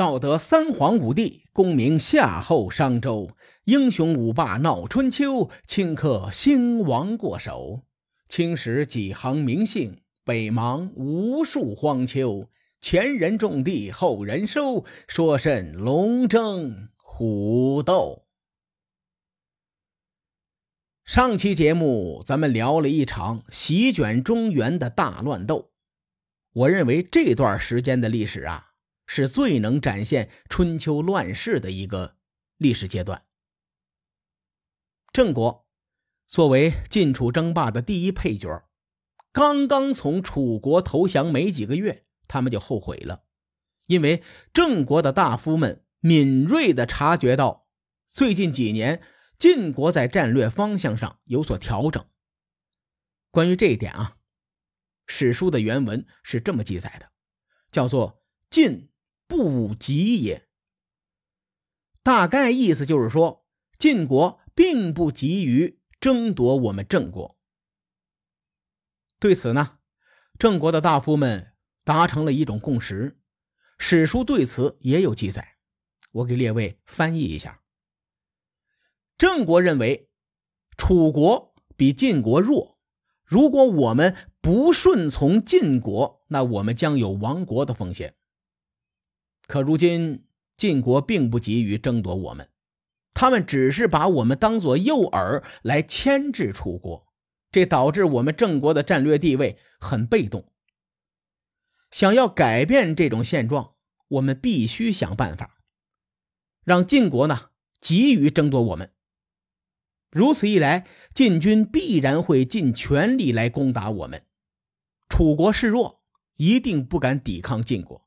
道德三皇五帝，功名夏后商周，英雄五霸闹春秋，顷刻兴亡过手。青史几行名姓，北邙无数荒丘。前人种地，后人收，说甚龙争虎斗？上期节目咱们聊了一场席卷中原的大乱斗，我认为这段时间的历史啊。是最能展现春秋乱世的一个历史阶段。郑国作为晋楚争霸的第一配角，刚刚从楚国投降没几个月，他们就后悔了，因为郑国的大夫们敏锐的察觉到，最近几年晋国在战略方向上有所调整。关于这一点啊，史书的原文是这么记载的，叫做“晋”。不急也，大概意思就是说，晋国并不急于争夺我们郑国。对此呢，郑国的大夫们达成了一种共识，史书对此也有记载，我给列位翻译一下。郑国认为，楚国比晋国弱，如果我们不顺从晋国，那我们将有亡国的风险。可如今晋国并不急于争夺我们，他们只是把我们当作诱饵来牵制楚国，这导致我们郑国的战略地位很被动。想要改变这种现状，我们必须想办法，让晋国呢急于争夺我们。如此一来，晋军必然会尽全力来攻打我们，楚国示弱，一定不敢抵抗晋国。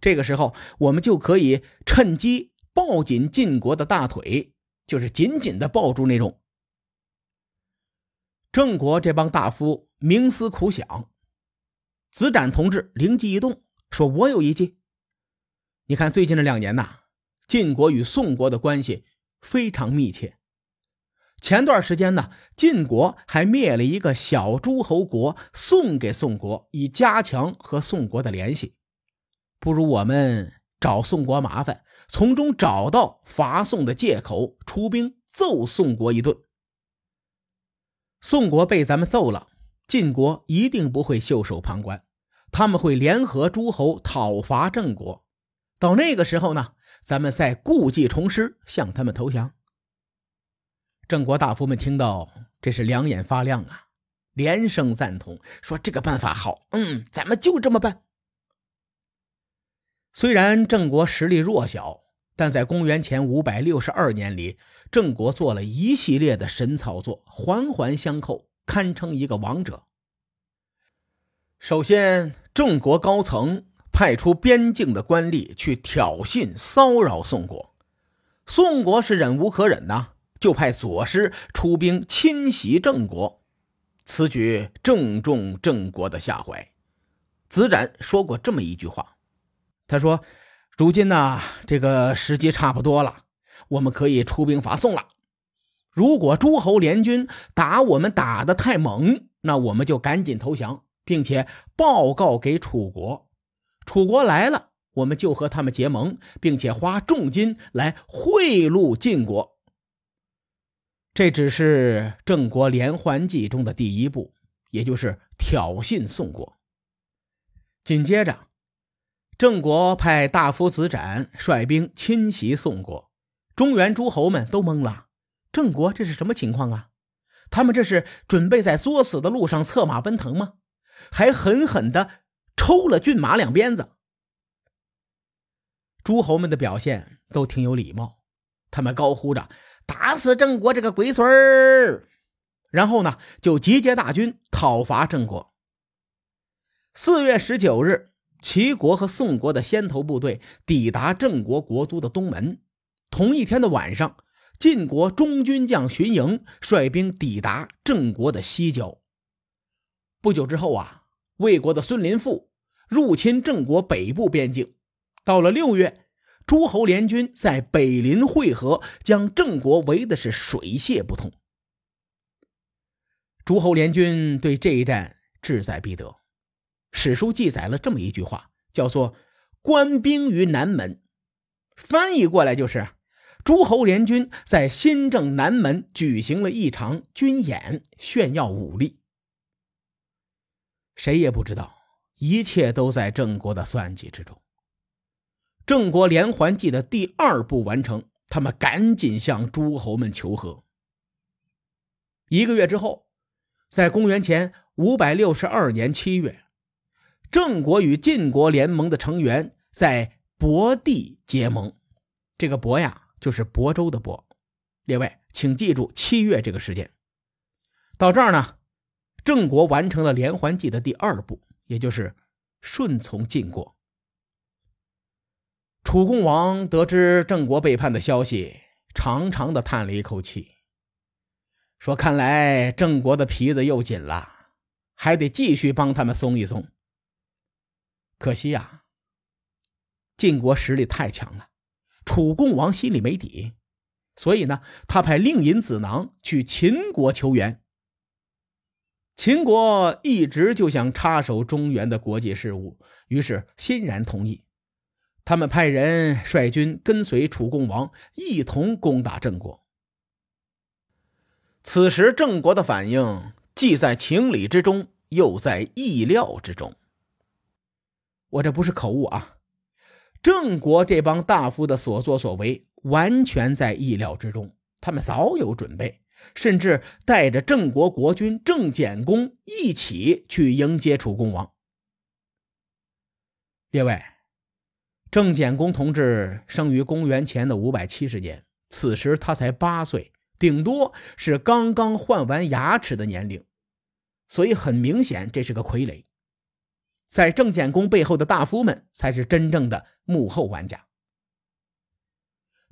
这个时候，我们就可以趁机抱紧晋国的大腿，就是紧紧的抱住那种。郑国这帮大夫冥思苦想，子展同志灵机一动，说：“我有一计。你看，最近这两年呐，晋国与宋国的关系非常密切。前段时间呢，晋国还灭了一个小诸侯国，送给宋国，以加强和宋国的联系。”不如我们找宋国麻烦，从中找到伐宋的借口，出兵揍宋国一顿。宋国被咱们揍了，晋国一定不会袖手旁观，他们会联合诸侯讨伐郑国。到那个时候呢，咱们再故技重施，向他们投降。郑国大夫们听到，这是两眼发亮啊，连声赞同，说这个办法好，嗯，咱们就这么办。虽然郑国实力弱小，但在公元前五百六十二年里，郑国做了一系列的神操作，环环相扣，堪称一个王者。首先，郑国高层派出边境的官吏去挑衅骚扰宋国，宋国是忍无可忍呐，就派左师出兵侵袭郑国，此举正中郑国的下怀。子展说过这么一句话。他说：“如今呢，这个时机差不多了，我们可以出兵伐宋了。如果诸侯联军打我们打得太猛，那我们就赶紧投降，并且报告给楚国。楚国来了，我们就和他们结盟，并且花重金来贿赂晋国。这只是郑国连环计中的第一步，也就是挑衅宋国。紧接着。”郑国派大夫子展率兵侵袭宋国，中原诸侯们都懵了。郑国这是什么情况啊？他们这是准备在作死的路上策马奔腾吗？还狠狠地抽了骏马两鞭子。诸侯们的表现都挺有礼貌，他们高呼着“打死郑国这个龟孙儿”，然后呢就集结大军讨伐郑国。四月十九日。齐国和宋国的先头部队抵达郑国国都的东门。同一天的晚上，晋国中军将荀盈率兵抵达郑国的西郊。不久之后啊，魏国的孙林父入侵郑国北部边境。到了六月，诸侯联军在北临会合，将郑国围的是水泄不通。诸侯联军对这一战志在必得。史书记载了这么一句话，叫做“官兵于南门，翻译过来就是：诸侯联军在新郑南门举行了一场军演，炫耀武力。谁也不知道，一切都在郑国的算计之中。郑国连环计的第二步完成，他们赶紧向诸侯们求和。一个月之后，在公元前五百六十二年七月，郑国与晋国联盟的成员在亳地结盟。这个亳呀，就是亳州的亳。列位，请记住七月这个时间。到这儿呢。郑国完成了连环计的第二步，也就是顺从晋国。楚共王得知郑国背叛的消息，长长的叹了一口气，说：“看来郑国的皮子又紧了，还得继续帮他们松一松。可惜呀，晋国实力太强了，楚共王心里没底，所以呢，他派令尹子囊去秦国求援。”秦国一直就想插手中原的国际事务，于是欣然同意。他们派人率军跟随楚共王一同攻打郑国。此时郑国的反应既在情理之中，又在意料之中。我这不是口误啊，郑国这帮大夫的所作所为完全在意料之中，他们早有准备。甚至带着郑国国君郑简公一起去迎接楚共王。列位，郑简公同志生于公元前的五百七十年，此时他才八岁，顶多是刚刚换完牙齿的年龄，所以很明显这是个傀儡。在郑简公背后的大夫们才是真正的幕后玩家。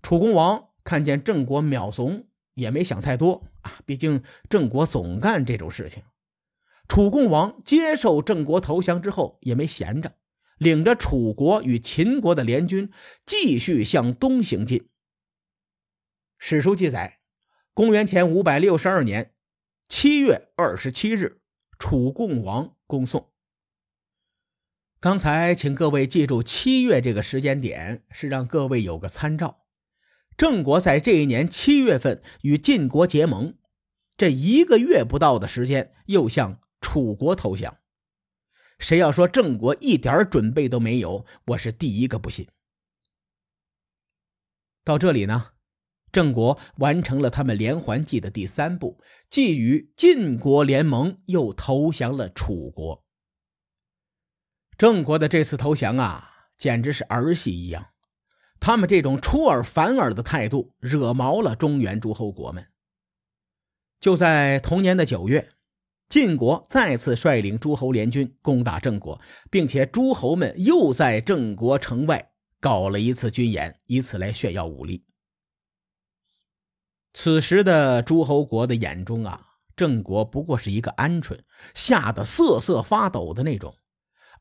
楚共王看见郑国秒怂。也没想太多啊，毕竟郑国总干这种事情。楚共王接受郑国投降之后，也没闲着，领着楚国与秦国的联军继续向东行进。史书记载，公元前五百六十二年七月二十七日，楚共王攻宋。刚才请各位记住七月这个时间点，是让各位有个参照。郑国在这一年七月份与晋国结盟，这一个月不到的时间，又向楚国投降。谁要说郑国一点准备都没有，我是第一个不信。到这里呢，郑国完成了他们连环计的第三步，既与晋国联盟，又投降了楚国。郑国的这次投降啊，简直是儿戏一样。他们这种出尔反尔的态度，惹毛了中原诸侯国们。就在同年的九月，晋国再次率领诸侯联军攻打郑国，并且诸侯们又在郑国城外搞了一次军演，以此来炫耀武力。此时的诸侯国的眼中啊，郑国不过是一个鹌鹑，吓得瑟瑟发抖的那种。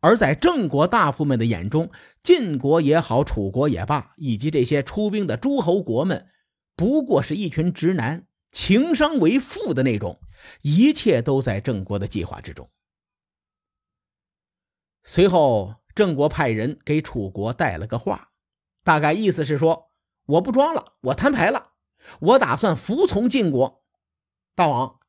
而在郑国大夫们的眼中，晋国也好，楚国也罢，以及这些出兵的诸侯国们，不过是一群直男，情商为负的那种。一切都在郑国的计划之中。随后，郑国派人给楚国带了个话，大概意思是说：我不装了，我摊牌了，我打算服从晋国。大王，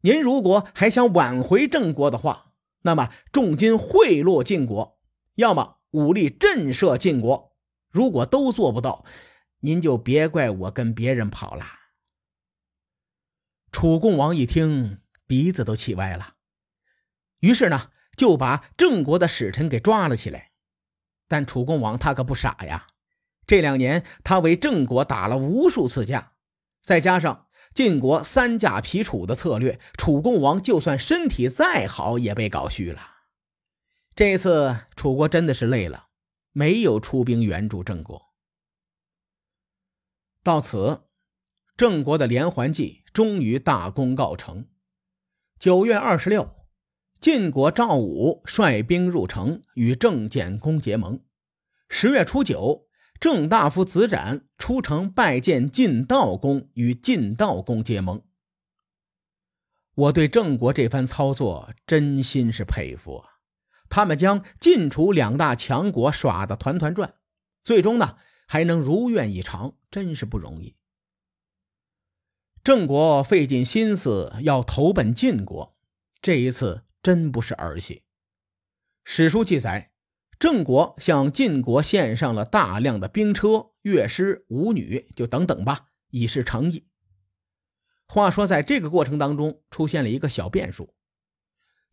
您如果还想挽回郑国的话。那么，重金贿赂晋国，要么武力震慑晋国。如果都做不到，您就别怪我跟别人跑了。楚共王一听，鼻子都气歪了，于是呢，就把郑国的使臣给抓了起来。但楚共王他可不傻呀，这两年他为郑国打了无数次架，再加上。晋国三驾皮楚的策略，楚共王就算身体再好，也被搞虚了。这次楚国真的是累了，没有出兵援助郑国。到此，郑国的连环计终于大功告成。九月二十六，晋国赵武率兵入城，与郑简公结盟。十月初九。郑大夫子展出城拜见晋悼公，与晋悼公结盟。我对郑国这番操作真心是佩服啊！他们将晋楚两大强国耍得团团转，最终呢还能如愿以偿，真是不容易。郑国费尽心思要投奔晋国，这一次真不是儿戏。史书记载，郑国向晋国献上了大量的兵车、乐师、舞女，就等等吧，以示诚意。话说，在这个过程当中，出现了一个小变数：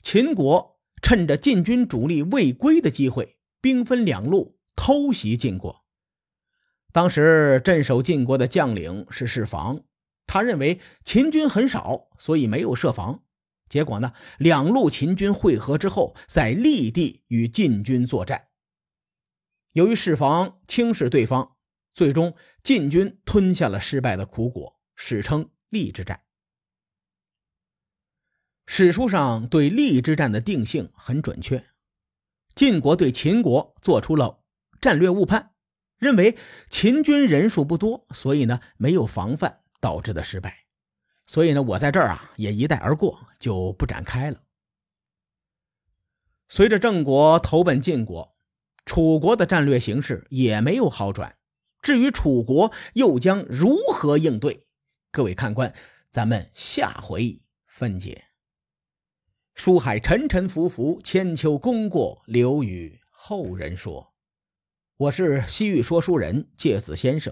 秦国趁着晋军主力未归的机会，兵分两路偷袭晋国。当时镇守晋国的将领是士房。他认为秦军很少，所以没有设防。结果呢，两路秦军会合之后，在立地与晋军作战。由于士防轻视对方，最终晋军吞下了失败的苦果，史称利之战。史书上对利之战的定性很准确，晋国对秦国做出了战略误判，认为秦军人数不多，所以呢没有防范。导致的失败，所以呢，我在这儿啊也一带而过，就不展开了。随着郑国投奔晋国，楚国的战略形势也没有好转。至于楚国又将如何应对，各位看官，咱们下回分解。书海沉沉浮浮，千秋功过留与后人说。我是西域说书人介子先生。